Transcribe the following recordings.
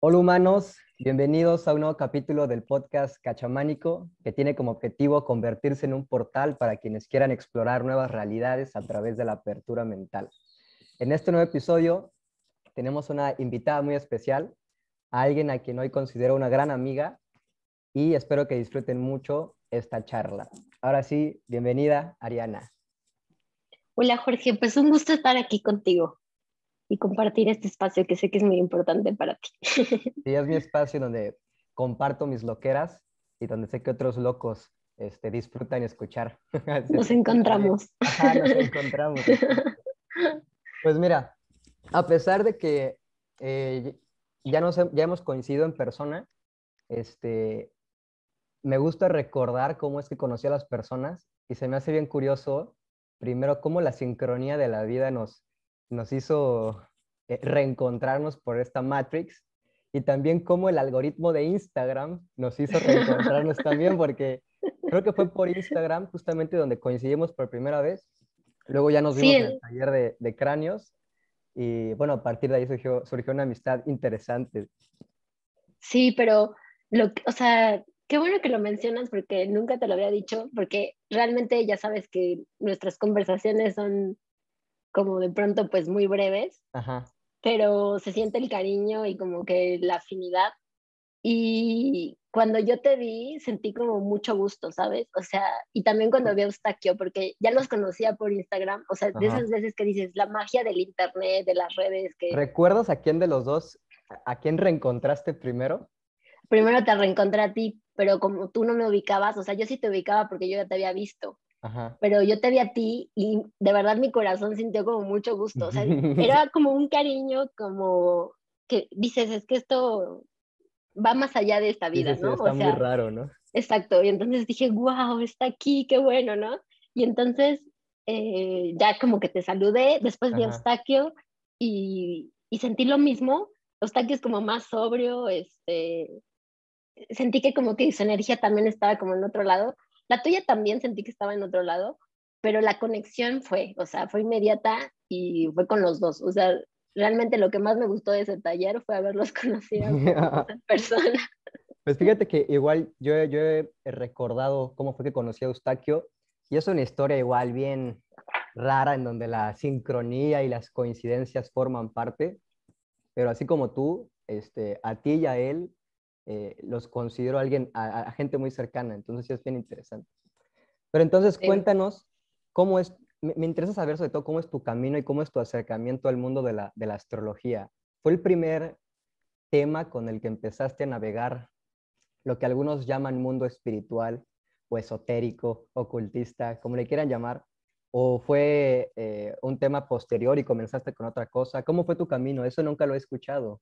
Hola humanos, bienvenidos a un nuevo capítulo del podcast Cachamánico, que tiene como objetivo convertirse en un portal para quienes quieran explorar nuevas realidades a través de la apertura mental. En este nuevo episodio tenemos una invitada muy especial, a alguien a quien hoy considero una gran amiga y espero que disfruten mucho esta charla. Ahora sí, bienvenida Ariana. Hola Jorge, pues un gusto estar aquí contigo y compartir este espacio que sé que es muy importante para ti. Sí, es mi espacio donde comparto mis loqueras y donde sé que otros locos este, disfrutan escuchar. Nos encontramos. nos encontramos. Pues mira, a pesar de que eh, ya, nos, ya hemos coincidido en persona, este, me gusta recordar cómo es que conocí a las personas y se me hace bien curioso, primero, cómo la sincronía de la vida nos, nos hizo eh, reencontrarnos por esta Matrix y también cómo el algoritmo de Instagram nos hizo reencontrarnos también, porque creo que fue por Instagram justamente donde coincidimos por primera vez. Luego ya nos vimos en el taller de, cráneos y bueno, a partir de ahí surgió, surgió una amistad interesante. Sí, pero lo, o sea, qué bueno que lo mencionas porque nunca te lo había dicho, porque realmente ya sabes que nuestras conversaciones son como de pronto pues muy breves, pero se siente el cariño y como que la afinidad. Y cuando yo te vi, sentí como mucho gusto, ¿sabes? O sea, y también cuando vi a Eustaquio, porque ya los conocía por Instagram, o sea, de esas veces que dices, la magia del internet, de las redes. que ¿Recuerdas a quién de los dos, a quién reencontraste primero? Primero te reencontré a ti, pero como tú no me ubicabas, o sea, yo sí te ubicaba porque yo ya te había visto, pero yo te vi a ti y de verdad mi corazón sintió como mucho gusto, o sea, era como un cariño, como que dices, es que esto va más allá de esta vida, ¿no? Está muy raro, ¿no? Exacto, y entonces dije, wow, está aquí, qué bueno, ¿no? Y entonces eh, ya como que te saludé, después vi a Eustaquio y, y sentí lo mismo, Eustaquio es como más sobrio, este, sentí que como que su energía también estaba como en otro lado. La tuya también sentí que estaba en otro lado, pero la conexión fue, o sea, fue inmediata y fue con los dos. O sea, realmente lo que más me gustó de ese taller fue haberlos conocido en persona. Pues fíjate que igual yo, yo he recordado cómo fue que conocí a Eustaquio y es una historia igual bien rara en donde la sincronía y las coincidencias forman parte, pero así como tú, este, a ti y a él eh, los considero alguien, a, gente muy cercana, entonces sí es bien interesante. Pero entonces cuéntanos cómo es, me, interesa saber sobre todo cómo es tu camino y cómo es tu acercamiento al mundo de la, de la astrología. ¿Fue el primer tema con el que empezaste a navegar lo que algunos llaman mundo espiritual o esotérico, ocultista, como le quieran llamar? ¿O fue eh, un tema posterior y comenzaste con otra cosa? ¿Cómo fue tu camino? Eso nunca lo he escuchado.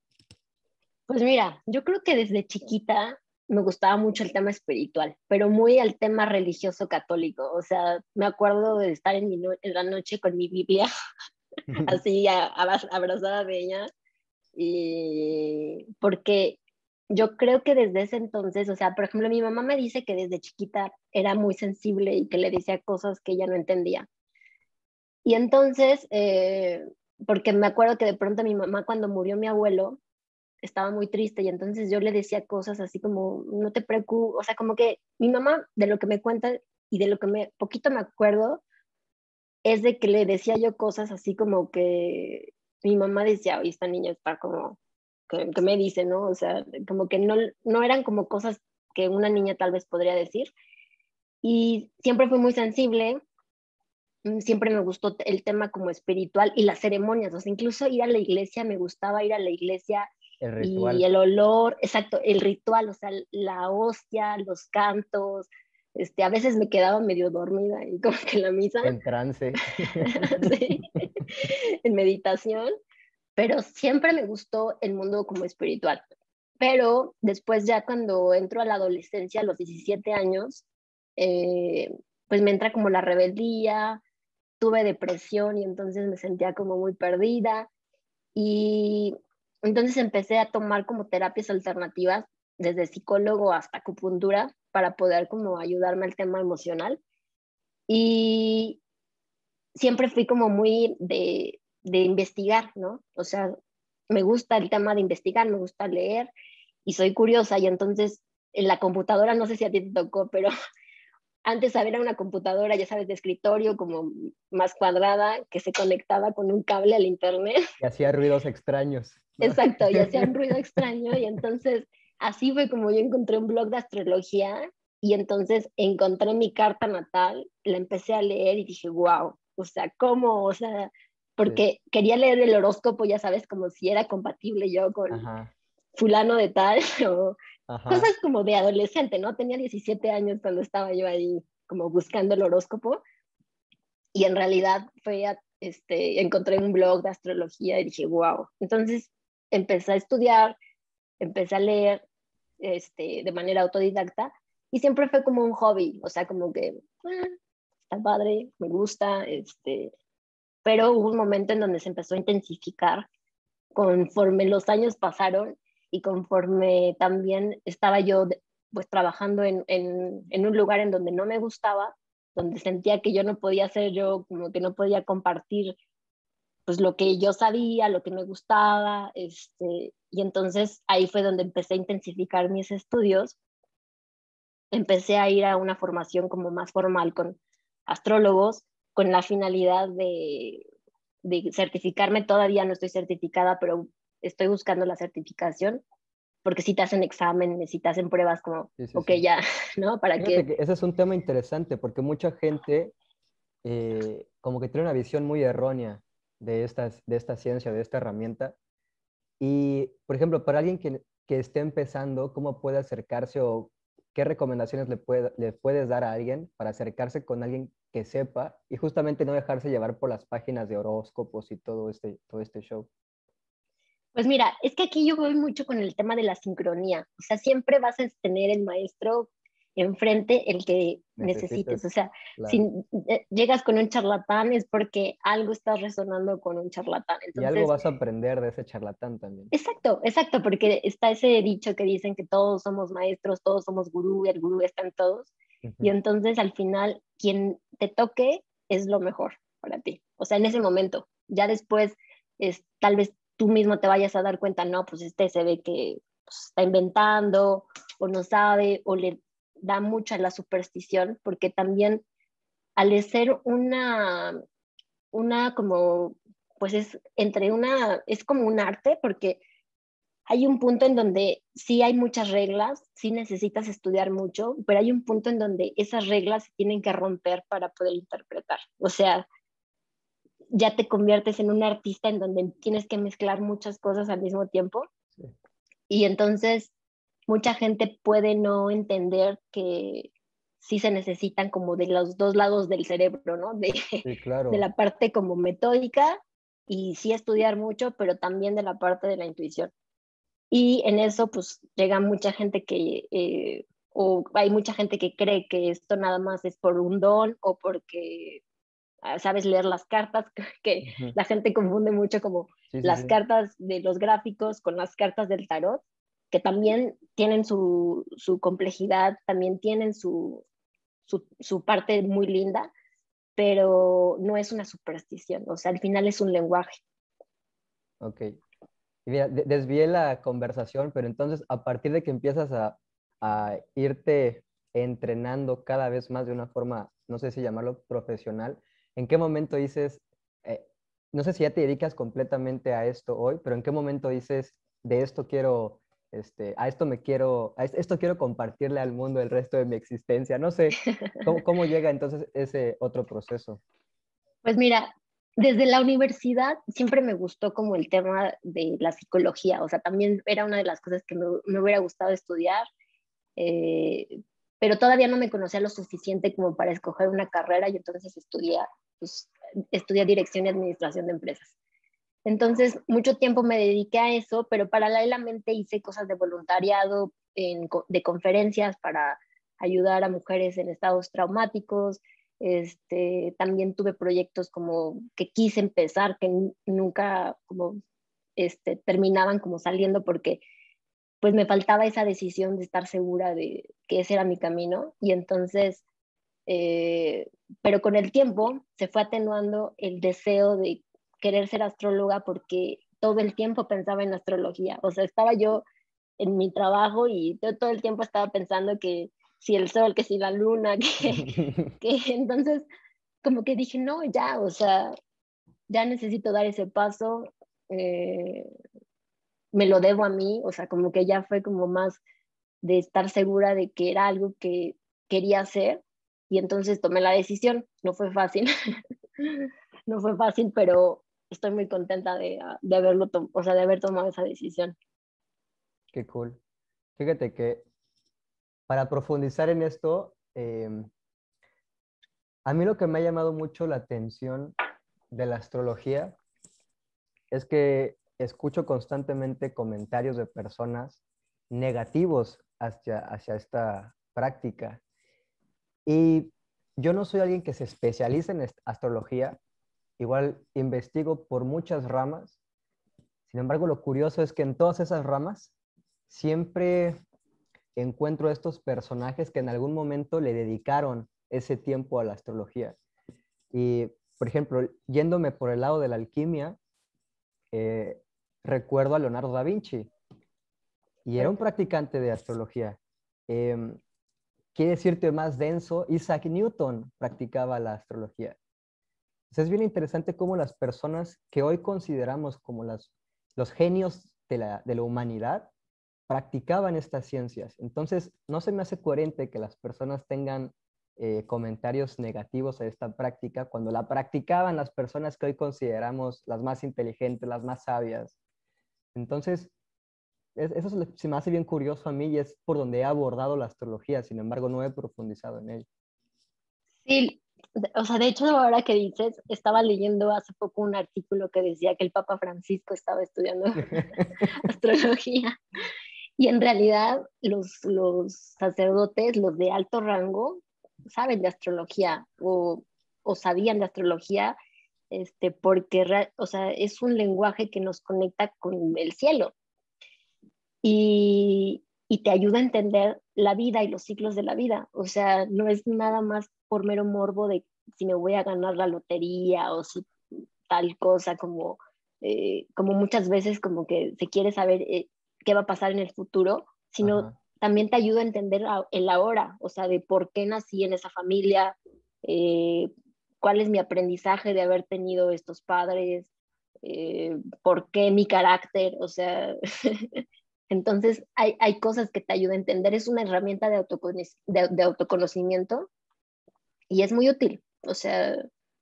Pues mira, yo creo que desde chiquita me gustaba mucho el tema espiritual, pero muy al tema religioso católico. O sea, me acuerdo de estar en, la noche con mi Biblia, así abrazada de ella, y porque yo creo que desde ese entonces, o sea, por ejemplo, mi mamá me dice que desde chiquita era muy sensible y que le decía cosas que ella no entendía. Y entonces, eh, porque me acuerdo que de pronto mi mamá cuando murió mi abuelo, estaba muy triste y entonces yo le decía cosas así como, no te preocupes, o sea, como que mi mamá, de lo que me cuenta y de lo que me poquito me acuerdo, es de que le decía yo cosas así como que mi mamá decía, oye, esta niña está como, que, me dice, ¿no? O sea, como que no, no eran como cosas que una niña tal vez podría decir. Y siempre fui muy sensible, mm, siempre me gustó el tema como espiritual y las ceremonias, o sea, incluso ir a la iglesia, me gustaba ir a la iglesia y el olor, exacto, el ritual, o sea, la hostia, los cantos. Este, a veces me quedaba medio dormida y como que la misa. En trance. sí, en meditación, pero siempre me gustó el mundo como espiritual. Pero después ya cuando entro a la adolescencia, a los 17 años, eh, pues me entra como la rebeldía, tuve depresión y entonces me sentía como muy perdida. Y entonces empecé a tomar como terapias alternativas, desde psicólogo hasta acupuntura, para poder como ayudarme al tema emocional. Y siempre fui como muy de, de investigar, ¿no? O sea, me gusta el tema de investigar, me gusta leer y soy curiosa y entonces en la computadora, no sé si a ti te tocó, pero antes había una computadora, ya sabes, de escritorio como más cuadrada que se conectaba con un cable al internet. Y hacía ruidos extraños. Exacto, y hacía un ruido extraño y entonces así fue como yo encontré un blog de astrología y entonces encontré mi carta natal, la empecé a leer y dije, wow, o sea, ¿cómo? O sea, porque quería leer el horóscopo, ya sabes, como si era compatible yo con fulano de tal, o cosas como de adolescente, ¿no? Tenía 17 años cuando estaba yo ahí como buscando el horóscopo y en realidad fue, este, encontré un blog de astrología y dije, wow. Entonces empecé a estudiar, empecé a leer este, de manera autodidacta y siempre fue como un hobby, o sea, como que ah, está padre, me gusta, este, pero hubo un momento en donde se empezó a intensificar conforme los años pasaron y conforme también estaba yo pues trabajando en, en, en, un lugar en donde no me gustaba, donde sentía que yo no podía ser yo, como que no podía compartir pues lo que yo sabía, lo que me gustaba, este, y entonces ahí fue donde empecé a intensificar mis estudios, empecé a ir a una formación como más formal con astrólogos, con la finalidad de, de certificarme, todavía no estoy certificada, pero estoy buscando la certificación, porque si te hacen exámenes, si te hacen pruebas como, ok, ya, ¿no? Para que... Ese es un tema interesante, porque mucha gente eh, como que tiene una visión muy errónea de, estas, de esta ciencia, de esta herramienta. Y, por ejemplo, para alguien que, que esté empezando, ¿cómo puede acercarse o qué recomendaciones le, puede, le puedes dar a alguien para acercarse con alguien que sepa y justamente no dejarse llevar por las páginas de horóscopos y todo este, todo este show? Pues mira, es que aquí yo voy mucho con el tema de la sincronía. O sea, siempre vas a tener el maestro enfrente el que necesites. O sea, si eh, llegas con un charlatán es porque algo estás resonando con un charlatán. y algo vas a aprender de ese charlatán también. Exacto, exacto, porque está ese dicho que dicen que todos somos maestros, todos somos gurú, el gurú está en todos. Y entonces al final quien te toque es lo mejor para ti. O sea, en ese momento. Ya después es, tal vez tú mismo te vayas a dar cuenta, no, pues este se ve que pues, está inventando o no sabe o le da mucha la superstición, porque también al ser una, una como, pues es entre una, es como un arte, porque hay un punto en donde sí hay muchas reglas, sí necesitas estudiar mucho, pero hay un punto en donde esas reglas se tienen que romper para poder interpretar. O sea, ya te conviertes en un artista en donde tienes que mezclar muchas cosas al mismo tiempo. Y entonces mucha gente puede no entender que sí se necesitan como de los dos lados del cerebro, ¿no? De, de la parte como metódica y sí estudiar mucho, pero también de la parte de la intuición. Y en eso pues llega mucha gente que, eh, o hay mucha gente que cree que esto nada más es por un don o porque Ah, sabes leer las cartas, que la gente confunde mucho como las cartas de los gráficos con las cartas del tarot, que también tienen su, su complejidad, también tienen su, su, parte muy linda, pero no es una superstición, o sea, al final es un lenguaje. Ok. Desvié la conversación, pero entonces a partir de que empiezas a, a irte entrenando cada vez más de una forma, no sé si llamarlo profesional, ¿En qué momento dices, eh, no sé si ya te dedicas completamente a esto hoy, pero en qué momento dices, de esto quiero, este, a esto me quiero, a esto quiero compartirle al mundo el resto de mi existencia? No sé, ¿cómo, cómo llega entonces ese otro proceso? Pues mira, desde la universidad siempre me gustó como el tema de la psicología, o sea, también era una de las cosas que me, me hubiera gustado estudiar, eh, pero todavía no me conocía lo suficiente como para escoger una carrera y entonces estudié, pues, estudié dirección y administración de empresas. Entonces, mucho tiempo me dediqué a eso, pero paralelamente hice cosas de voluntariado, de conferencias para ayudar a mujeres en estados traumáticos. Este, también tuve proyectos como que quise empezar, que nunca como este, terminaban como saliendo porque pues me faltaba esa decisión de estar segura de que ese era mi camino y entonces, eh, pero con el tiempo se fue atenuando el deseo de querer ser astróloga porque todo el tiempo pensaba en astrología. O sea, estaba yo en mi trabajo y todo el tiempo estaba pensando que si el sol, que si la luna, que, que entonces como que dije, no, ya, o sea, ya necesito dar ese paso, eh, me lo debo a mí, o sea, como que ya fue como más de estar segura de que era algo que quería hacer y entonces tomé la decisión, no fue fácil, no fue fácil, pero estoy muy contenta de, de haberlo, o sea, de haber tomado esa decisión. Qué cool. Fíjate que para profundizar en esto, em, a mí lo que me ha llamado mucho la atención de la astrología es que escucho constantemente comentarios de personas negativos hacia, hacia esta práctica. Y yo no soy alguien que se especialice en astrología, igual investigo por muchas ramas. Sin embargo, lo curioso es que en todas esas ramas siempre encuentro estos personajes que en algún momento le dedicaron ese tiempo a la astrología. Y, por ejemplo, yéndome por el lado de la alquimia, eh, recuerdo a Leonardo da Vinci y era un practicante de astrología. Eh, quiere decirte más denso, Isaac Newton practicaba la astrología. Es bien interesante cómo las personas que hoy consideramos como las, los genios de la, de la humanidad practicaban estas ciencias. Entonces, no se me hace coherente que las personas tengan eh, comentarios negativos a esta práctica cuando la practicaban las personas que hoy consideramos las más inteligentes, las más sabias. Entonces, eso se me hace bien curioso a mí y es por donde he abordado la astrología, sin embargo no he profundizado en ello. Sí, o sea, de hecho ahora que dices, estaba leyendo hace poco un artículo que decía que el Papa Francisco estaba estudiando astrología y en realidad los, los sacerdotes, los de alto rango, saben de astrología o, o sabían de astrología, este, porque o sea, es un lenguaje que nos conecta con el cielo y, y te ayuda a entender la vida y los ciclos de la vida. O sea, no es nada más por mero morbo de si me voy a ganar la lotería o si tal cosa como, eh, como muchas veces como que se quiere saber eh, qué va a pasar en el futuro, sino también te ayuda a entender el ahora, o sea, de por qué nací en esa familia, eh, cuál es mi aprendizaje de haber tenido estos padres, eh, por qué mi carácter, o sea, entonces hay, hay, cosas que te ayudan a entender, es una herramienta de, de, autoconocimiento y es muy útil, o sea,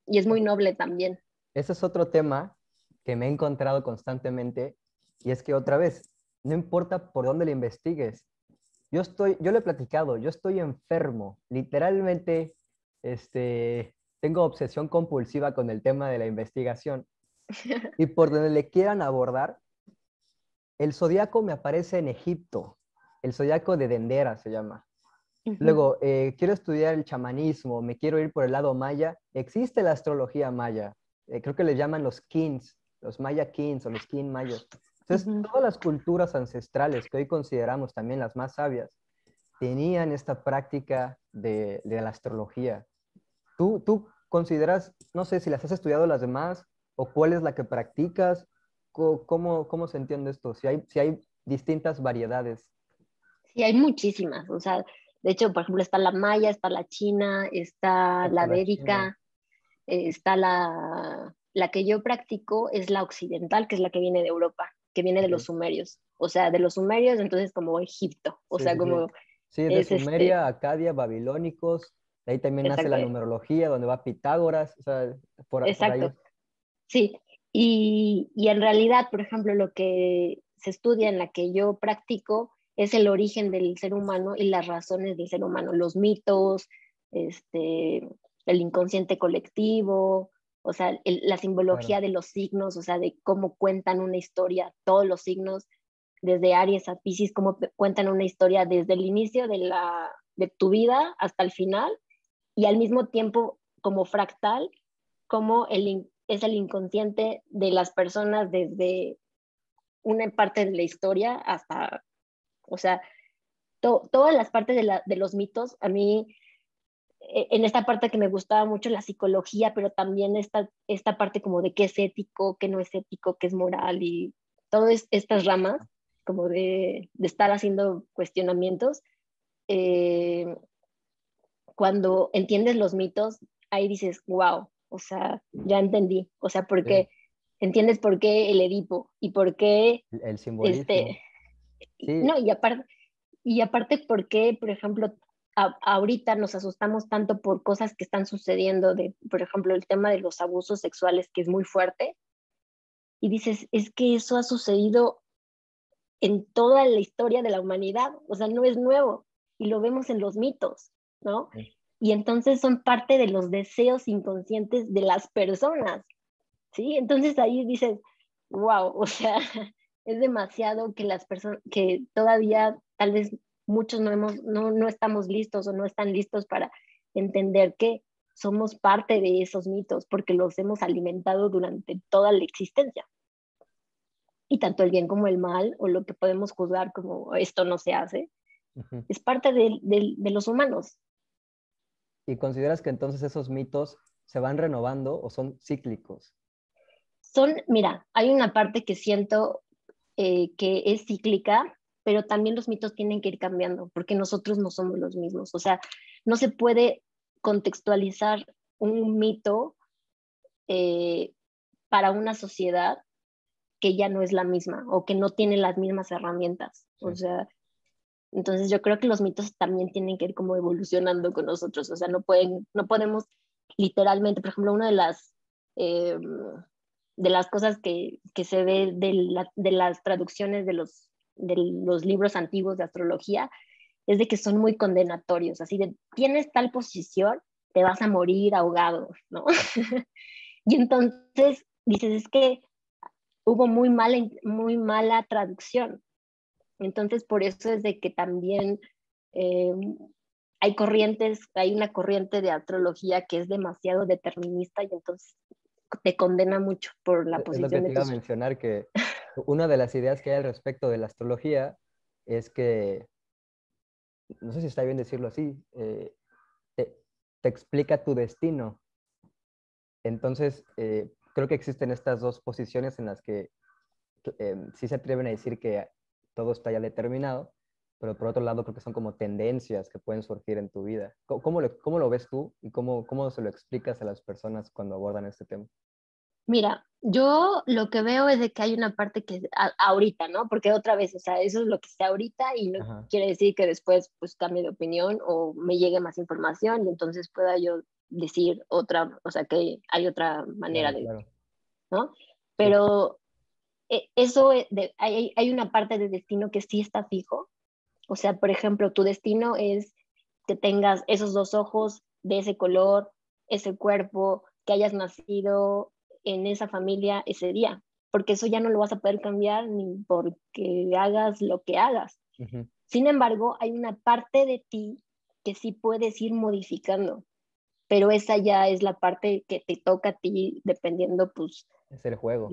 y es muy noble también. Ese es otro tema que me he encontrado constantemente y es que otra vez, no importa por dónde le investigues. Yo estoy, yo le he platicado, yo estoy enfermo, literalmente, este, tengo obsesión compulsiva con el tema de la investigación. Y por donde le quieran abordar, el zodiaco me aparece en Egipto, el zodiaco de Dendera se llama. Luego, eh, quiero estudiar el chamanismo, me quiero ir por el lado maya. Existe la astrología maya, eh, creo que le llaman los kings, los maya kings o los king mayos. Entonces, todas las culturas ancestrales que hoy consideramos también las más sabias, tenían esta práctica de, de la astrología. ¿Tú, ¿Tú consideras, no sé si las has estudiado las demás o cuál es la que practicas? ¿Cómo, cómo se entiende esto? Si hay, si hay distintas variedades. Sí, hay muchísimas. O sea, de hecho, por ejemplo, está la maya, está la china, está, la védica, está la, la que yo practico es la occidental, que es la que viene de Europa que viene de los sumerios. O sea, de los sumerios, entonces como Egipto. O sea, como... Sí, de este Sumeria, Acadia, babilónicos. De ahí también nace la numerología, donde va Pitágoras. O sea, por, Exacto. Sí, y, y en realidad, por ejemplo, lo que se estudia en la que yo practico es el origen del ser humano y las razones del ser humano, los mitos, este, el inconsciente colectivo, o sea, la simbología de los signos, o sea, de cómo cuentan una historia, todos los signos, desde Aries a Pisces, cómo cuentan una historia desde el inicio de, la, de tu vida hasta el final, y al mismo tiempo como fractal, como el, es el inconsciente de las personas desde una parte de la historia hasta, o sea, todas las partes de, la, de los mitos, a mí e, en esta parte que me gustaba mucho la psicología, pero también esta, esta parte como de qué es ético, qué no es ético, qué es moral y todas estas ramas como de, de estar haciendo cuestionamientos. Eh, cuando entiendes los mitos, ahí dices, wow, o sea, ya entendí, o sea, porque entiendes por qué el Edipo y por qué... El simbolismo. Este, No, y aparte, y aparte por qué, por ejemplo, ahorita nos asustamos tanto por cosas que están sucediendo, de, por ejemplo, el tema de los abusos sexuales, que es muy fuerte, y dices, es que eso ha sucedido en toda la historia de la humanidad, o sea, no es nuevo, y lo vemos en los mitos, ¿no? Y entonces son parte de los deseos inconscientes de las personas, ¿sí? Entonces ahí dices, wow, o sea, es demasiado que las personas, que todavía tal vez muchos no, hemos, no, no estamos listos o no están listos para entender que somos parte de esos mitos porque los hemos alimentado durante toda la existencia. Y tanto el bien como el mal, o lo que podemos juzgar como esto no se hace, es parte de, de, los humanos. ¿Y consideras que entonces esos mitos se van renovando o son cíclicos? Son, mira, hay una parte que siento eh, que es cíclica, pero también los mitos tienen que ir cambiando, porque nosotros no somos los mismos. O sea, no se puede contextualizar un mito eh, para una sociedad que ya no es la misma o que no tiene las mismas herramientas. O sea, entonces yo creo que los mitos también tienen que ir como evolucionando con nosotros. O sea, no, pueden, no podemos literalmente, por ejemplo, una de las, eh, de las cosas que, que se ve de, las traducciones de los de los libros antiguos de astrología es de que son muy condenatorios, así de tienes tal posición, te vas a morir ahogado, ¿no? y entonces dices, es que hubo muy mala, muy mala traducción. Entonces, por eso es de que también eh, hay corrientes, hay una corriente de astrología que es demasiado determinista y entonces te condena mucho por la posición es lo que te iba a mencionar que una de las ideas que hay al respecto de la astrología es que, no sé si está bien decirlo así, eh, te, explica tu destino. Entonces, eh, creo que existen estas dos posiciones en las que eh, sí se atreven a decir que todo está ya determinado, pero por otro lado creo que son como tendencias que pueden surgir en tu vida. ¿Cómo, lo, cómo lo, ves tú y cómo, cómo se lo explicas a las personas cuando abordan este tema? Mira, yo lo que veo es de que hay una parte que ahorita, ¿no? Porque otra vez, o sea, eso es lo que está ahorita y no quiere decir que después pues cambie de opinión o me llegue más información y entonces pueda yo decir otra, o sea, que hay otra manera de, ¿no? Pero e, eso, de, hay, hay una parte de destino que sí está fijo. O sea, por ejemplo, tu destino es que tengas esos dos ojos de ese color, ese cuerpo, que hayas nacido en esa familia ese día, porque eso ya no lo vas a poder cambiar ni porque hagas lo que hagas. Sin embargo, hay una parte de ti que sí puedes ir modificando, pero esa ya es la parte que te toca a ti dependiendo, pues... Es el juego.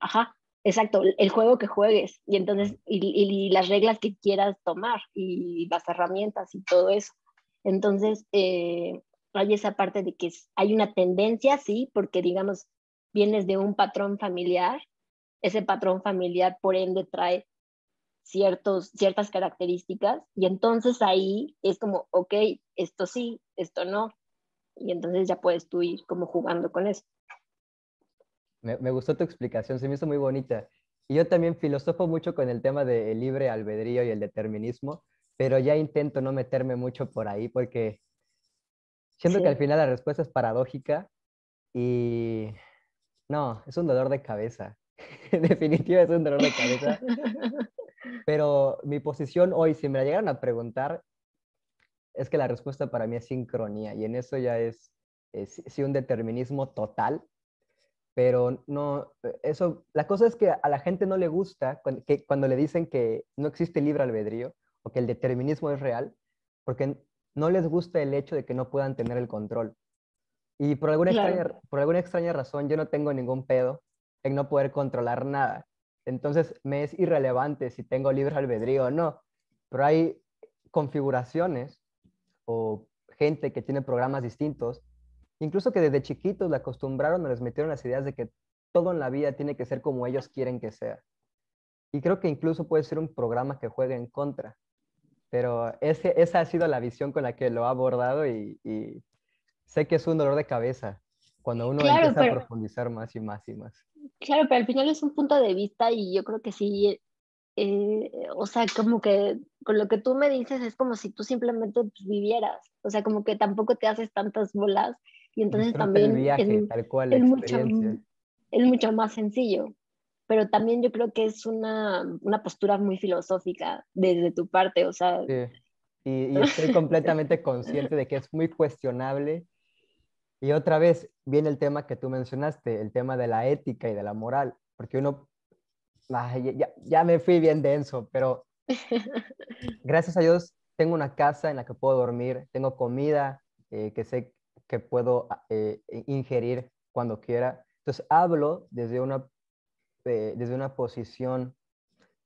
ajá, exacto, el juego que juegues y entonces, y, las reglas que quieras tomar y las herramientas y todo eso. Entonces, eh, hay esa parte de que hay una tendencia, sí, porque digamos, vienes de un patrón familiar, ese patrón familiar por ende trae ciertos, ciertas características y entonces ahí es como, ok, esto sí, esto no, y entonces ya puedes tú ir como jugando con eso. Me, me gustó tu explicación, se me hizo muy bonita. Y yo también filosofo mucho con el tema del libre albedrío y el determinismo, pero ya intento no meterme mucho por ahí porque siento que al final la respuesta es paradójica y no, es un dolor de cabeza. Definitivamente es un dolor de cabeza. Pero mi posición hoy, si me la llegaran a preguntar, es que la respuesta para mí es sincronía y en eso ya es, sí un determinismo total, pero no, eso, la cosa es que a la gente no le gusta cuando, que, cuando le dicen que no existe libre albedrío o que el determinismo es real, porque no les gusta el hecho de que no puedan tener el control. Y por alguna, extraña, por alguna extraña razón yo no tengo ningún pedo en no poder controlar nada. Entonces me es irrelevante si tengo libre albedrío o no. Pero hay configuraciones o gente que tiene programas distintos, incluso que desde chiquitos le acostumbraron o les metieron las ideas de que todo en la vida tiene que ser como ellos quieren que sea. Y creo que incluso puede ser un programa que juegue en contra. Pero ese, esa ha sido la visión con la que lo ha abordado y, sé que es un dolor de cabeza cuando uno empieza a profundizar más y más y más. Claro, pero al final es un punto de vista y yo creo que sí, eh, o sea, como que con lo que tú me dices es como si tú simplemente vivieras, o sea, como que tampoco te haces tantas bolas y entonces también es, tal cual, es, mucho, es mucho más sencillo pero también yo creo que es una, una postura muy filosófica desde tu parte, o sea... Sí. Y, estoy completamente consciente de que es muy cuestionable. Y otra vez viene el tema que tú mencionaste, el tema de la ética y de la moral, porque uno, ya, ya me fui bien denso, pero gracias a Dios tengo una casa en la que puedo dormir, tengo comida eh, que sé que puedo eh, ingerir cuando quiera. Entonces hablo desde una desde una posición,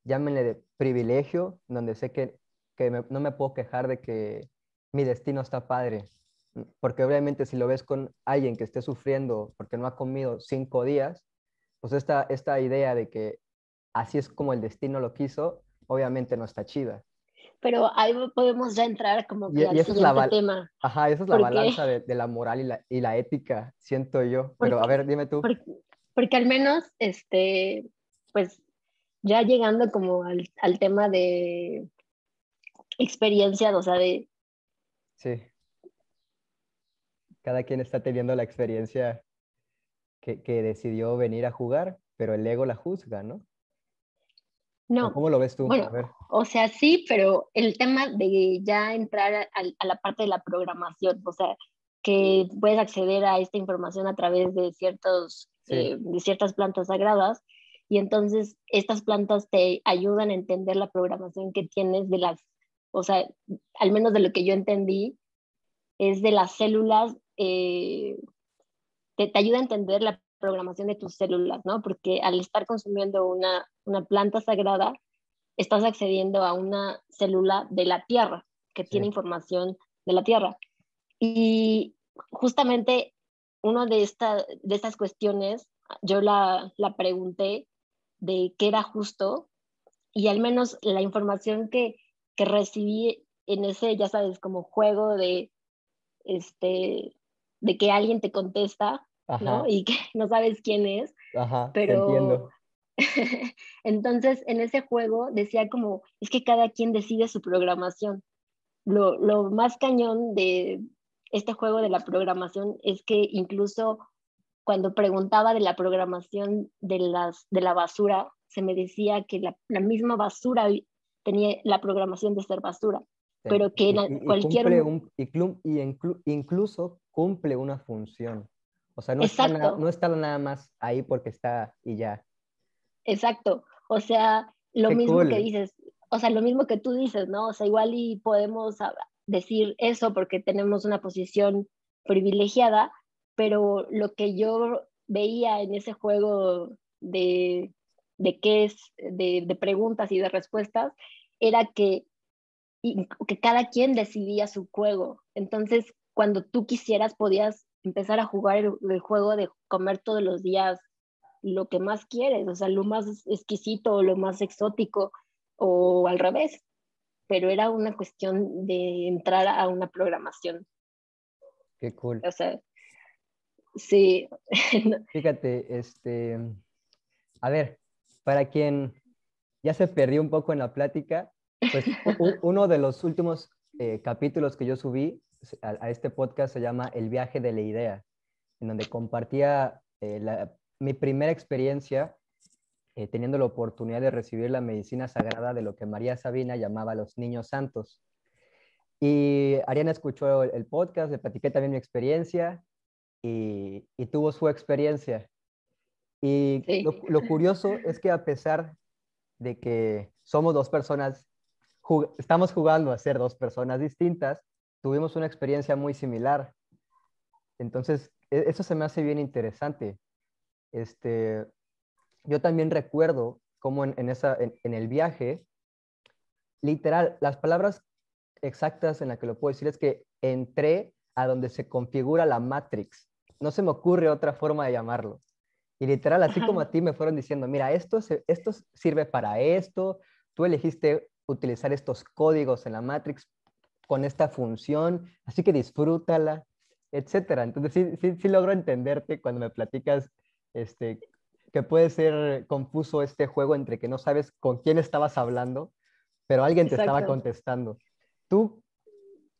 llámenle de privilegio, donde sé que, que no me puedo quejar de que mi destino está padre. Porque obviamente si lo ves con alguien que esté sufriendo porque no ha comido cinco días, pues esta, esta idea de que así es como el destino lo quiso, obviamente no está chida. Pero ahí podemos ya entrar como que al siguiente tema. Ajá, esa es la balanza de, de, la moral y la, y la ética, siento yo. Pero a ver, dime tú. Porque al menos, este, pues ya llegando como al, al tema de experiencia, o sea, de... Sí. Cada quien está teniendo la experiencia que, que decidió venir a jugar, pero el ego la juzga, ¿no? No. ¿Cómo lo ves tú? Bueno, o sea, sí, pero el tema de ya entrar a, a, la parte de la programación, o sea, que puedes acceder a esta información a través de ciertos eh, de ciertas plantas sagradas. Y entonces estas plantas te ayudan a entender la programación que tienes de las, o sea, al menos de lo que yo entendí, es de las células, eh, te, te ayuda a entender la programación de tus células, ¿no? Porque al estar consumiendo una, una planta sagrada, estás accediendo a una célula de la Tierra, que tiene información de la Tierra. Y justamente una de, esta, de estas cuestiones, yo la, la pregunté de qué era justo y al menos la información que, que recibí en ese, ya sabes, como juego de, este, de que alguien te contesta, ¿no? Y que no sabes quién es. Ajá, pero... Entonces, en ese juego decía como, es que cada quien decide su programación. Lo, lo más cañón de, este juego de la programación es que incluso cuando preguntaba de la programación de, las, de la basura, se me decía que la, la misma basura tenía la programación de ser basura, pero que cualquier... y, incluso cumple una función. O sea, no está, no está, nada más ahí porque está y ya. Exacto. O sea, lo mismo que dices, o sea, lo mismo que tú dices, ¿no? O sea, igual y podemos decir eso porque tenemos una posición privilegiada, pero lo que yo veía en ese juego de, de qué es, de, de, preguntas y de respuestas, era que, que cada quien decidía su juego. Entonces, cuando tú quisieras, podías empezar a jugar el, el juego de comer todos los días lo que más quieres, o sea, lo más exquisito, lo más exótico, o al revés pero era una cuestión de entrar a una programación. Qué cool. O sea, sí. Fíjate, este, a ver, para quien ya se perdió un poco en la plática, pues uno de los últimos eh, capítulos que yo subí a, este podcast se llama El viaje de la idea, en donde compartía eh, mi primera experiencia eh, teniendo la oportunidad de recibir la medicina sagrada de lo que María Sabina llamaba los niños santos. Y Ariana escuchó el, podcast, le platiqué también mi experiencia y, tuvo su experiencia. Y lo, curioso es que a pesar de que somos dos personas, estamos jugando a ser dos personas distintas, tuvimos una experiencia muy similar. Entonces, e, eso se me hace bien interesante. Este, yo también recuerdo cómo en, esa, en, el viaje, literal, las palabras exactas en las que lo puedo decir es que entré a donde se configura la Matrix. No se me ocurre otra forma de llamarlo. Y literal, así como a ti me fueron diciendo, mira, esto, esto sirve para esto, tú elegiste utilizar estos códigos en la Matrix con esta función, así que disfrútala, etcétera. Entonces sí, sí, sí logro entenderte cuando me platicas este, que puede ser confuso este juego entre que no sabes con quién estabas hablando, pero alguien te estaba contestando. ¿Tú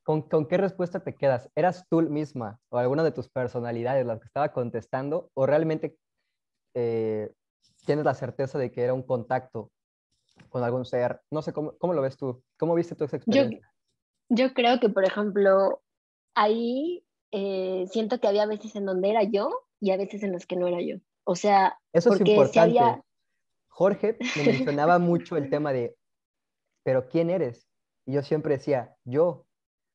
con, con, qué respuesta te quedas? ¿Eras tú misma o alguna de tus personalidades la que estaba contestando o realmente eh, tienes la certeza de que era un contacto con algún ser? No sé, ¿cómo, cómo lo ves tú? ¿Cómo viste tu experiencia? Yo, yo creo que, por ejemplo, ahí eh, siento que había veces en donde era yo y a veces en las que no era yo. O sea, eso es importante. Jorge me mencionaba mucho el tema de, pero ¿quién eres? Y yo siempre decía, yo.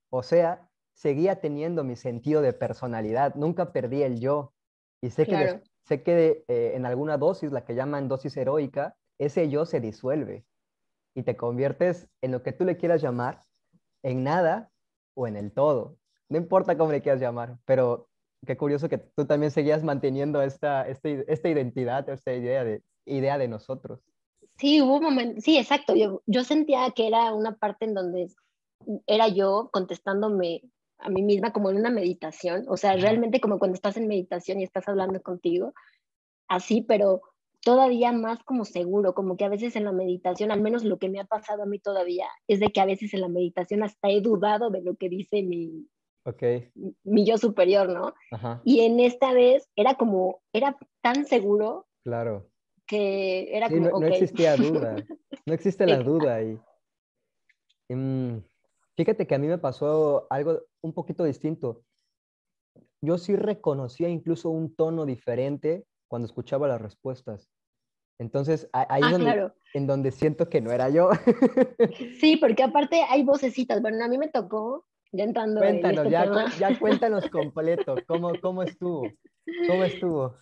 O sea, seguía teniendo mi sentido de personalidad, nunca perdí el yo. Y sé que, sé que eh, en alguna dosis, la que llaman dosis heroica, ese yo se disuelve y te conviertes en lo que tú le quieras llamar, en nada o en el todo. No importa cómo le quieras llamar, pero qué curioso que tú también seguías manteniendo esta, este, esta, identidad, esta idea de, idea de nosotros. Sí, hubo un momento, sí, exacto. Yo, yo sentía que era una parte en donde era yo contestándome a mí misma como en una meditación, o sea, realmente como cuando estás en meditación y estás hablando contigo, así, pero todavía más como seguro, como que a veces en la meditación, al menos lo que me ha pasado a mí todavía, es de que a veces en la meditación hasta he dudado de lo que dice mi, Okay. mi yo superior, ¿no? Y en esta vez era como, era tan seguro. Claro. Que era como. No, no, existía duda. No existe la duda ahí. Mm, fíjate que a mí me pasó algo un poquito distinto. Yo sí reconocía incluso un tono diferente cuando escuchaba las respuestas. Entonces, ahí es ah, en donde siento que no era yo. Sí, porque aparte hay vocecitas. Bueno, a mí me tocó ya entrando Cuéntanos, este ya, ya cuéntanos completo, ¿cómo, cómo estuvo? ¿Cómo estuvo?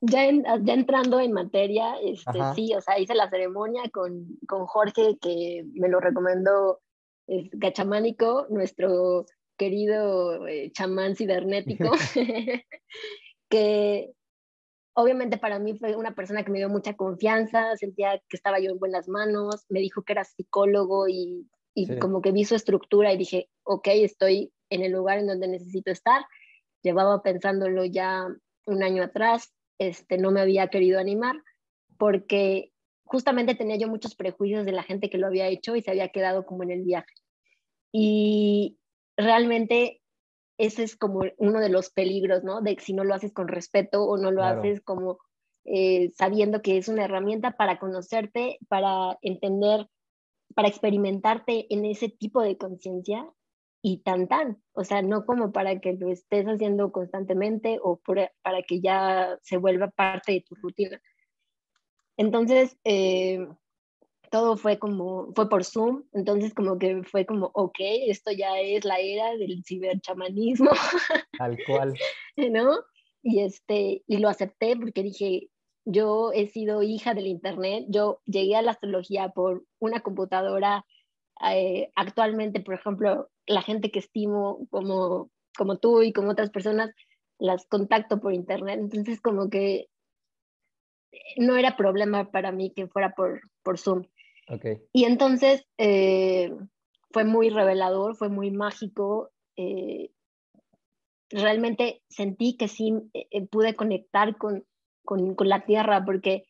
Ya, ya entrando en materia, este, sí, o sea, hice la ceremonia con, con Jorge, que me lo recomendó es Gachamánico, nuestro querido eh, chamán cibernético, que obviamente para mí fue una persona que me dio mucha confianza, sentía que estaba yo en buenas manos, me dijo que era psicólogo y y como que vi su estructura y dije, ok, estoy en el lugar en donde necesito estar. Llevaba pensándolo ya un año atrás, este, no me había querido animar porque justamente tenía yo muchos prejuicios de la gente que lo había hecho y se había quedado como en el viaje. Y realmente ese es como uno de los peligros, ¿no? De si no lo haces con respeto o no lo haces como eh, sabiendo que es una herramienta para conocerte, para entender para experimentarte en ese tipo de conciencia y tan tan, o sea, no como para que lo estés haciendo constantemente o para que ya se vuelva parte de tu rutina. Entonces, eh, todo fue como, fue por Zoom, entonces como que fue como, ok, esto ya es la era del ciberchamanismo. Tal cual. ¿No? Y, este, y lo acepté porque dije, yo he sido hija del Internet, yo llegué a la astrología por una computadora. Eh, actualmente, por ejemplo, la gente que estimo como, como tú y como otras personas, las contacto por Internet. Entonces, como que no era problema para mí que fuera por, por Zoom. Okay. Y entonces eh, fue muy revelador, fue muy mágico. Eh, realmente sentí que sí pude conectar con, con, con la tierra, porque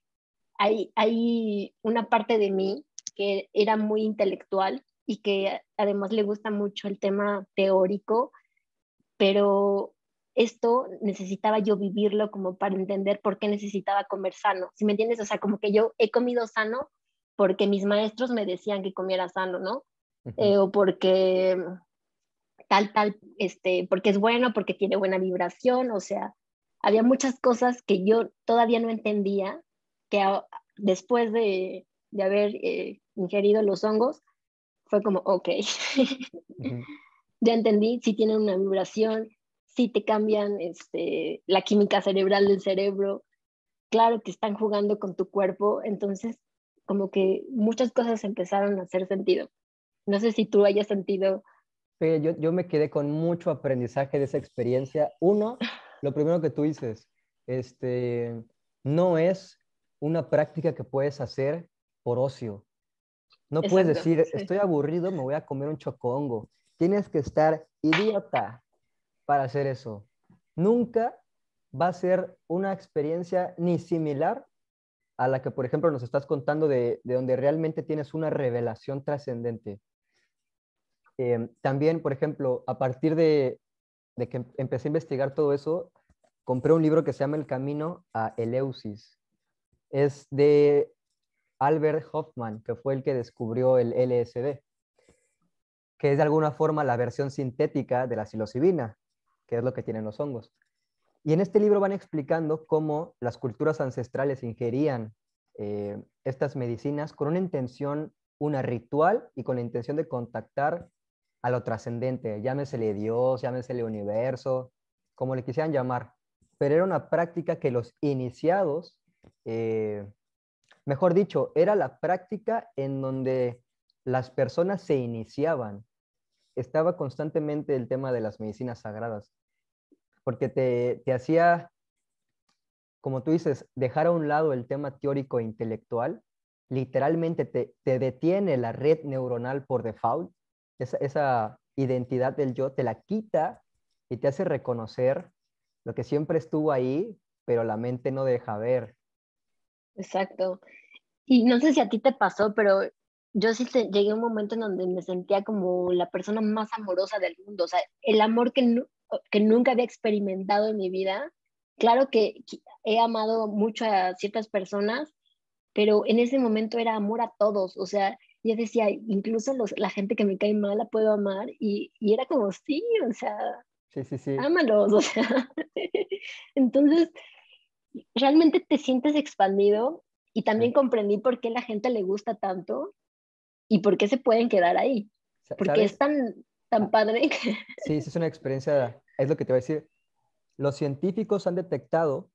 hay, hay una parte de mí que era muy intelectual y que además le gusta mucho el tema teórico, pero esto necesitaba yo vivirlo como para entender por qué necesitaba comer sano. Si me entiendes? O sea, como que yo he comido sano porque mis maestros me decían que comiera sano, ¿no? Eh, o porque tal, tal, este, porque es bueno, porque tiene buena vibración, o sea, había muchas cosas que yo todavía no entendía, que después de, de haber eh, ingerido los hongos, fue como, ok, ya entendí, si tienen una vibración, si te cambian este, la química cerebral del cerebro, claro que están jugando con tu cuerpo, entonces como que muchas cosas empezaron a hacer sentido. No sé si tú hayas sentido yo, yo me quedé con mucho aprendizaje de esa experiencia. Uno, lo primero que tú dices, este, no es una práctica que puedes hacer por ocio. No puedes decir, estoy aburrido, me voy a comer un chocongo. Tienes que estar idiota para hacer eso. Nunca va a ser una experiencia ni similar a la que, por ejemplo, nos estás contando de, donde realmente tienes una revelación trascendente. Em, también, por ejemplo, a partir de, de, que empecé a investigar todo eso, compré un libro que se llama El Camino a Eleusis. Es de Albert Hoffman, que fue el que descubrió el LSD, que es de alguna forma la versión sintética de la psilocibina, que es lo que tienen los hongos. Y en este libro van explicando cómo las culturas ancestrales ingerían eh, estas medicinas con una intención, una ritual y con la intención de contactar a lo trascendente, llámesele Dios, llámesele universo, como le quisieran llamar. Pero era una práctica que los iniciados, eh, mejor dicho, era la práctica en donde las personas se iniciaban. Estaba constantemente el tema de las medicinas sagradas porque te, hacía, como tú dices, dejar a un lado el tema teórico e intelectual, literalmente te, detiene la red neuronal por default, esa, identidad del yo, te la quita y te hace reconocer lo que siempre estuvo ahí, pero la mente no deja ver. Exacto. Y no sé si a ti te pasó, pero yo sí llegué a un momento en donde me sentía como la persona más amorosa del mundo. O sea, el amor que, que nunca había experimentado en mi vida. Claro que he amado mucho a ciertas personas, pero en ese momento era amor a todos. O sea, yo decía, incluso los, la gente que me cae mal la puedo amar. Y, y era como, sí, o sea, sí, sí, sí. ámalos. O sea, entonces, realmente te sientes expandido y también comprendí por qué la gente le gusta tanto y por qué se pueden quedar ahí. Porque es tan, tan ah. padre. Sí, es una experiencia, es lo que te voy a decir. Los científicos han detectado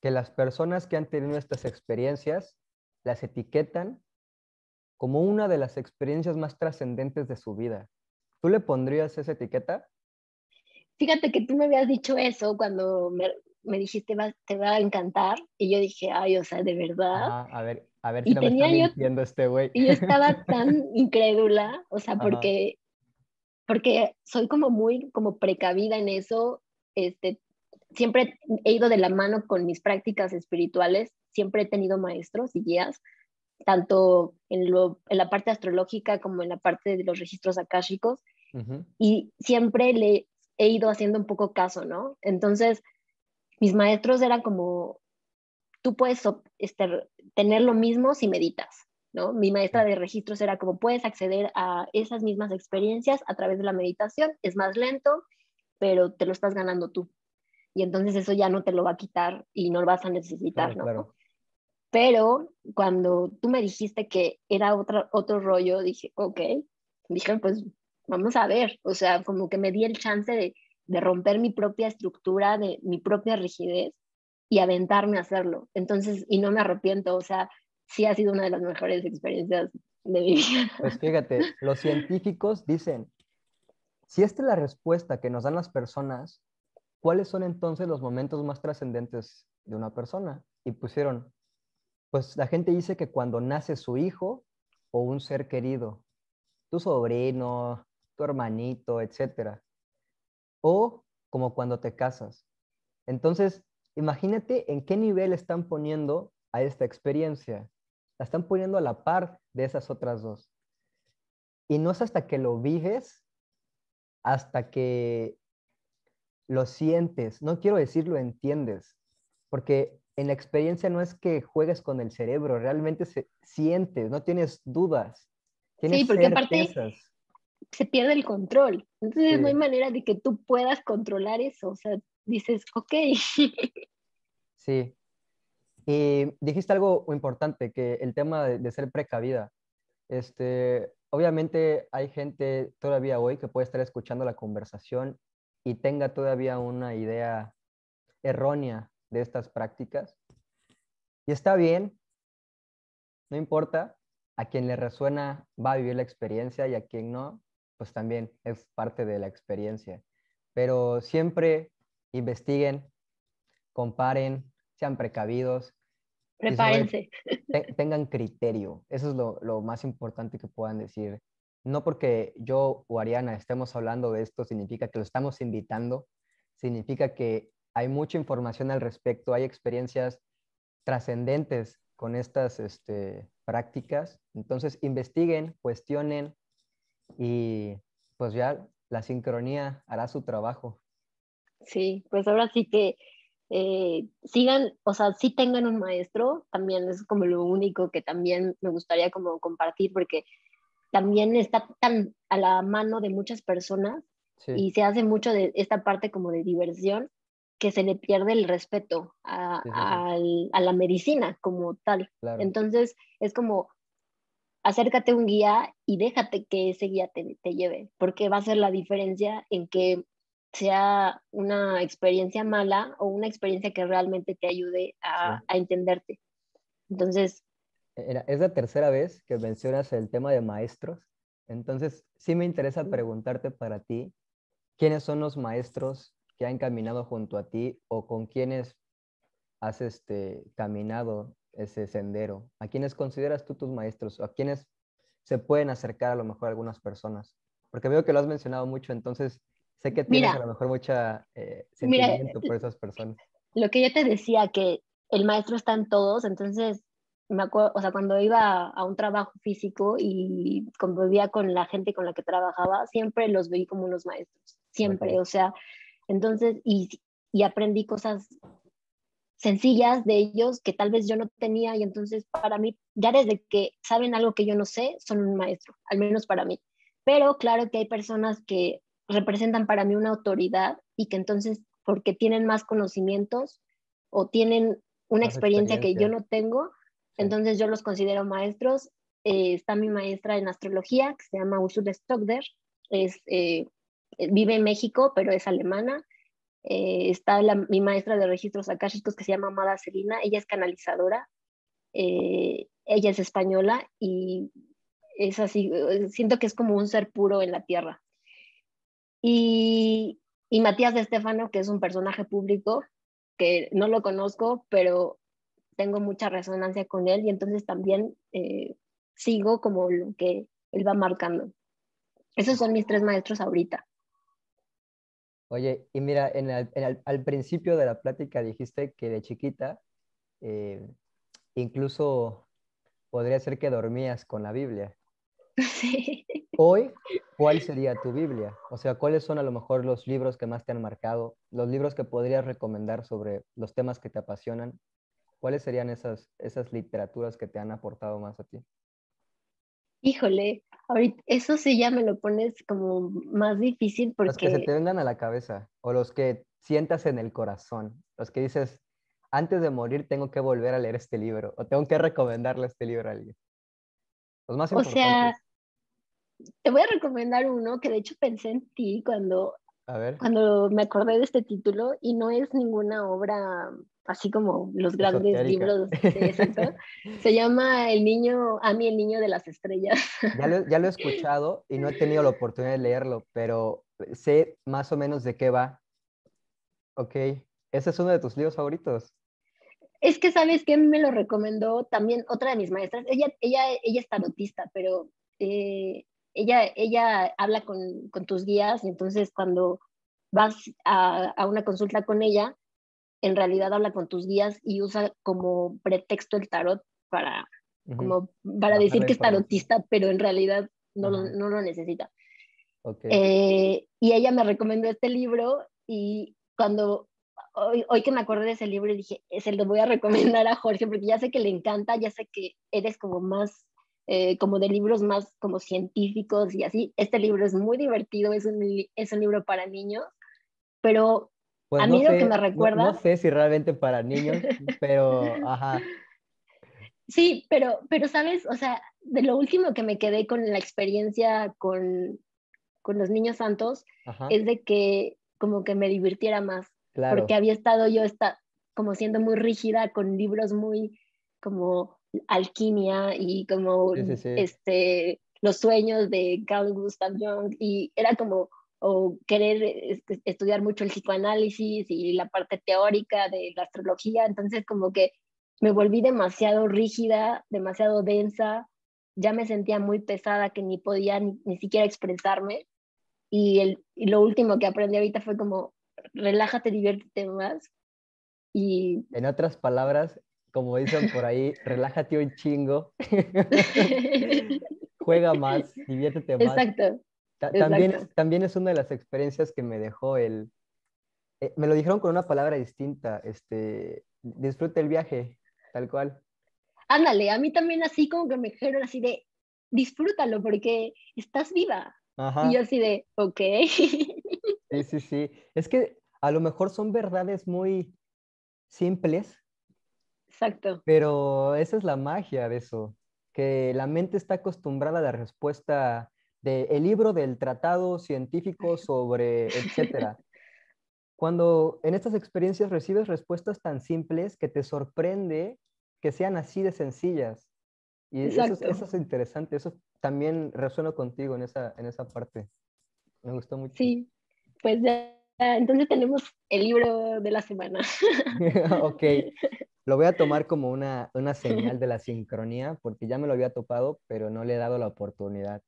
que las personas que han tenido estas experiencias las etiquetan como una de las experiencias más trascendentes de su vida. ¿Tú le pondrías esa etiqueta? Fíjate que tú me habías dicho eso cuando me, me dijiste te va a encantar y yo dije, ay, o sea, de verdad. a ver, a ver si no me está mintiendo este güey. Y yo estaba tan incrédula, o sea, porque porque soy como muy como precavida en eso, este, siempre he ido de la mano con mis prácticas espirituales, siempre he tenido maestros y guías, tanto en, lo, en la parte astrológica como en la parte de los registros akáshicos, y siempre le he ido haciendo un poco caso, ¿no? Entonces, mis maestros eran como, tú puedes este, tener lo mismo si meditas, mi maestra de registros era como puedes acceder a esas mismas experiencias a través de la meditación, es más lento, pero te lo estás ganando tú. Y entonces eso ya no te lo va a quitar y no lo vas a necesitar, ¿no? Pero cuando tú me dijiste que era otro, otro rollo, dije, ok, dije, pues vamos a ver, o sea, como que me di el chance de, de romper mi propia estructura, de mi propia rigidez y aventarme a hacerlo. Entonces, y no me arrepiento, o sea, sí ha sido una de las mejores experiencias de mi vida. Pues fíjate, los científicos dicen, si esta es la respuesta que nos dan las personas, ¿cuáles son entonces los momentos más trascendentes de una persona? Y pusieron, pues la gente dice que cuando nace su hijo o un ser querido, tu sobrino, tu hermanito, etc. O como cuando te casas. Entonces, imagínate en qué nivel están poniendo a esta experiencia la están poniendo a la par de esas otras dos. Y no es hasta que lo vives, hasta que lo sientes, no quiero decir lo entiendes, porque en la experiencia no es que juegues con el cerebro, realmente se, sientes, no tienes dudas. Tienes sí, porque aparte se pierde el control. Entonces no hay manera de que tú puedas controlar eso. O sea, dices, ok. Sí, y dijiste algo importante, que el tema de, ser precavida. Este, obviamente hay gente todavía hoy que puede estar escuchando la conversación y tenga todavía una idea errónea de estas prácticas. Y está bien, no importa, a quien le resuena va a vivir la experiencia y a quien no, pues también es parte de la experiencia. Pero siempre investiguen, comparen, sean precavidos. Prepárense. tengan criterio. Eso es lo, lo más importante que puedan decir. No porque yo o Ariana estemos hablando de esto significa que lo estamos invitando, significa que hay mucha información al respecto, hay experiencias trascendentes con estas este, prácticas. Entonces, investiguen, cuestionen y pues ya la sincronía hará su trabajo. Sí, pues ahora sí que eh, sigan, o sea, sí tengan un maestro, también es como lo único que también me gustaría como compartir, porque también está tan a la mano de muchas personas y se hace mucho de esta parte como de diversión que se le pierde el respeto a, a la medicina como tal. Entonces es como acércate a un guía y déjate que ese guía te, te, lleve, porque va a ser la diferencia en que sea una experiencia mala o una experiencia que realmente te ayude a, a entenderte. Entonces... Es la tercera vez que mencionas el tema de maestros, entonces sí me interesa preguntarte para ti, ¿quiénes son los maestros que han caminado junto a ti o con quienes has este, caminado ese sendero? ¿A quiénes consideras tú tus maestros? ¿O a quiénes se pueden acercar a lo mejor algunas personas? Porque veo que lo has mencionado mucho, entonces sé que tienes a lo mejor mucha eh, sentimiento por esas personas. Lo que yo te decía, que el maestro está en todos, entonces me acuerdo, o sea, cuando iba a un trabajo físico y convivía con la gente con la que trabajaba, siempre los veí como unos maestros, siempre, o sea, entonces, y, y aprendí cosas sencillas de ellos que tal vez yo no tenía y entonces para mí, ya desde que saben algo que yo no sé, son un maestro, al menos para mí. Pero claro que hay personas que representan para mí una autoridad y que entonces, porque tienen más conocimientos o tienen una experiencia, que yo no tengo, entonces yo los considero maestros. Eh, está mi maestra en astrología, que se llama Ursula Stockder, es, eh, vive en México, pero es alemana. Eh, está mi maestra de registros akáshicos que se llama Amada Selina, ella es canalizadora, eh, ella es española y es así, eh, siento que es como un ser puro en la tierra. Y, y Matías de Estefano, que es un personaje público, que no lo conozco, pero tengo mucha resonancia con él y entonces también sigo como lo que él va marcando. Esos son mis tres maestros ahorita. Oye, y mira, en al principio de la plática dijiste que de chiquita eh, incluso podría ser que dormías con la Biblia. Sí. Hoy, ¿cuál sería tu Biblia? O sea, ¿cuáles son a lo mejor los libros que más te han marcado? Los libros que podrías recomendar sobre los temas que te apasionan. ¿Cuáles serían esas, esas literaturas que te han aportado más a ti? Híjole, ahorita eso sí ya me lo pones como más difícil porque... Los que se te vengan a la cabeza o los que sientas en el corazón, los que dices, antes de morir tengo que volver a leer este libro o tengo que recomendarle este libro a alguien. Los más importantes. O sea, te voy a recomendar uno que de hecho pensé en ti cuando, cuando me acordé de este título y no es ninguna obra así como los grandes libros Se llama El niño, a mí el niño de las estrellas. Ya lo, ya lo, he escuchado y no he tenido la oportunidad de leerlo, pero sé más o menos de qué va. Ok, ese es uno de tus libros favoritos. Es que, ¿sabes que Me lo recomendó también otra de mis maestras. Ella, ella, ella es tarotista, pero eh, ella, ella habla con, con, tus guías y entonces cuando vas a, a una consulta con ella, en realidad habla con tus guías y usa como pretexto el tarot para, como, para decir que es tarotista, pero en realidad no, lo, no lo, necesita. Eh, y ella me recomendó este libro y cuando hoy, hoy, que me acordé de ese libro dije, se lo voy a recomendar a Jorge porque ya sé que le encanta, ya sé que eres como más, eh, como de libros más como científicos y así. Este libro es muy divertido, es un, es un libro para niños, pero pues a mí lo que me recuerda... No, sé si realmente para niños, pero ajá. Sí, pero, pero sabes, o sea, de lo último que me quedé con la experiencia con, con los niños santos es de que como que me divirtiera más. Claro. Porque había estado yo está, como siendo muy rígida con libros muy como alquimia y como este los sueños de Carl Gustav Jung y era como o querer este, estudiar mucho el psicoanálisis y la parte teórica de la astrología, entonces como que me volví demasiado rígida, demasiado densa, ya me sentía muy pesada que ni podía ni, siquiera expresarme y, el, y lo último que aprendí ahorita fue como relájate, diviértete más. Y... En otras palabras, como dicen por ahí, relájate un chingo. Juega más, diviértete más. Exacto. También, también es una de las experiencias que me dejó el... Eh, me lo dijeron con una palabra distinta, este, disfrute el viaje, tal cual. Ándale, a mí también así como que me dijeron así de, disfrútalo porque estás viva. Y yo así de, ok. Sí, sí, sí. Es que a lo mejor son verdades muy simples. Exacto. Pero esa es la magia de eso, que la mente está acostumbrada a la respuesta del libro del tratado científico sobre, etcétera. Cuando en estas experiencias recibes respuestas tan simples que te sorprende que sean así de sencillas. Y eso, eso, es interesante, eso también resueno contigo en esa, en esa parte. Me gustó mucho. Sí, pues ya, entonces tenemos el libro de la semana. ok, lo voy a tomar como una, una señal de la sincronía, porque ya me lo había topado, pero no le he dado la oportunidad.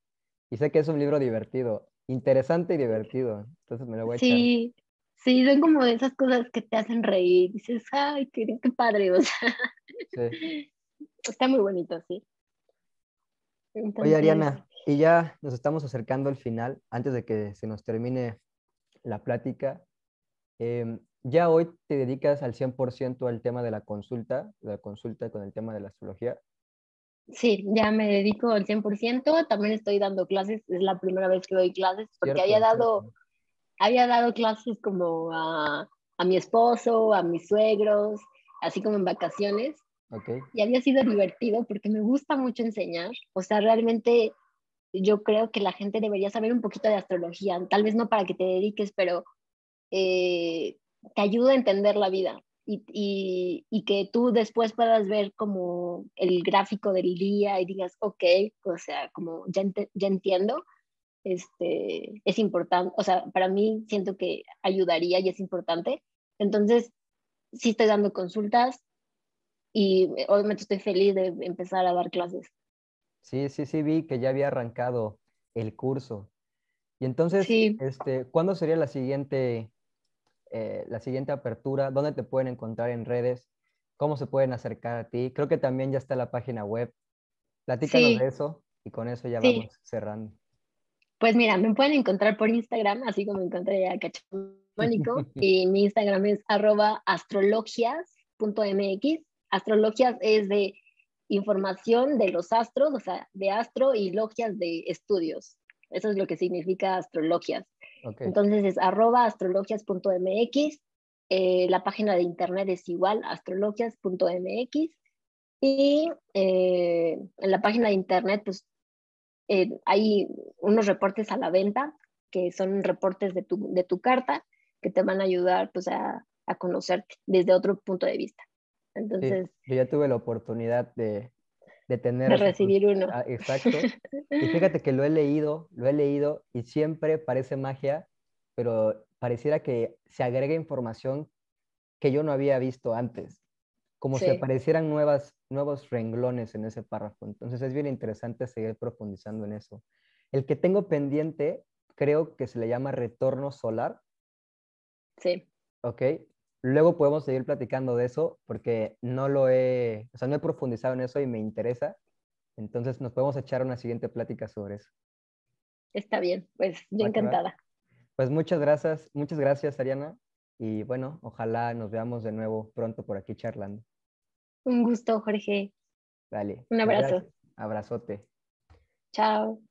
Y sé que es un libro divertido, interesante y divertido, entonces me lo voy a sí. echar. Sí, son como de esas cosas que te hacen reír. Dices, ay, qué, qué padre, o sea. Sí. Está muy bonito, sí. Oye, Ariana, y ya nos estamos acercando al final, antes de que se nos termine la plática. Em, ya hoy te dedicas al 100% al tema de la consulta, de la consulta con el tema de la astrología. Sí, ya me dedico al 100%, también estoy dando clases, es la primera vez que doy clases, porque había dado, había dado clases como a, a, mi esposo, a mis suegros, así como en vacaciones, okay. y había sido divertido porque me gusta mucho enseñar, o sea, realmente yo creo que la gente debería saber un poquito de astrología, tal vez no para que te dediques, pero eh, te ayuda a entender la vida y, y, que tú después puedas ver como el gráfico del día y digas, ok, o sea, como ya, ya entiendo, este, es importante, o sea, para mí siento que ayudaría y es importante. Entonces, sí estoy dando consultas y obviamente estoy feliz de empezar a dar clases. Sí, sí, sí, vi que ya había arrancado el curso. Y entonces, este, ¿cuándo sería la siguiente, eh, la siguiente apertura? ¿Dónde te pueden encontrar en redes? ¿Cómo se pueden acercar a ti? Creo que también ya está la página web. Platícanos de eso y con eso ya vamos cerrando. Pues mira, me pueden encontrar por Instagram, así como encontré a Cachamónico, y mi Instagram es arroba astrologias.mx. Astrologias es de información de los astros, o sea, de astro y logias de estudios. Eso es lo que significa astrologias. Entonces es arroba astrologias.mx, eh, la página de internet es igual, astrologias.mx, y eh, en la página de internet pues eh, hay unos reportes a la venta, que son reportes de tu, de tu carta, que te van a ayudar pues a, a conocerte desde otro punto de vista. Entonces, yo ya tuve la oportunidad de, de tener... De recibir uno. Ah, exacto. Y fíjate que lo he leído, lo he leído y siempre parece magia, pero pareciera que se agrega información que yo no había visto antes, como si aparecieran nuevas, nuevos renglones en ese párrafo. Entonces es bien interesante seguir profundizando en eso. El que tengo pendiente, creo que se le llama retorno solar. Sí. Ok, Luego podemos seguir platicando de eso porque no lo he, o sea, no he profundizado en eso y me interesa. Entonces nos podemos echar una siguiente plática sobre eso. Está bien, pues yo encantada. Pues muchas gracias, muchas gracias Ariana. Y bueno, ojalá nos veamos de nuevo pronto por aquí charlando. Un gusto, Jorge. Dale. Un abrazo. Abrazote. Chao.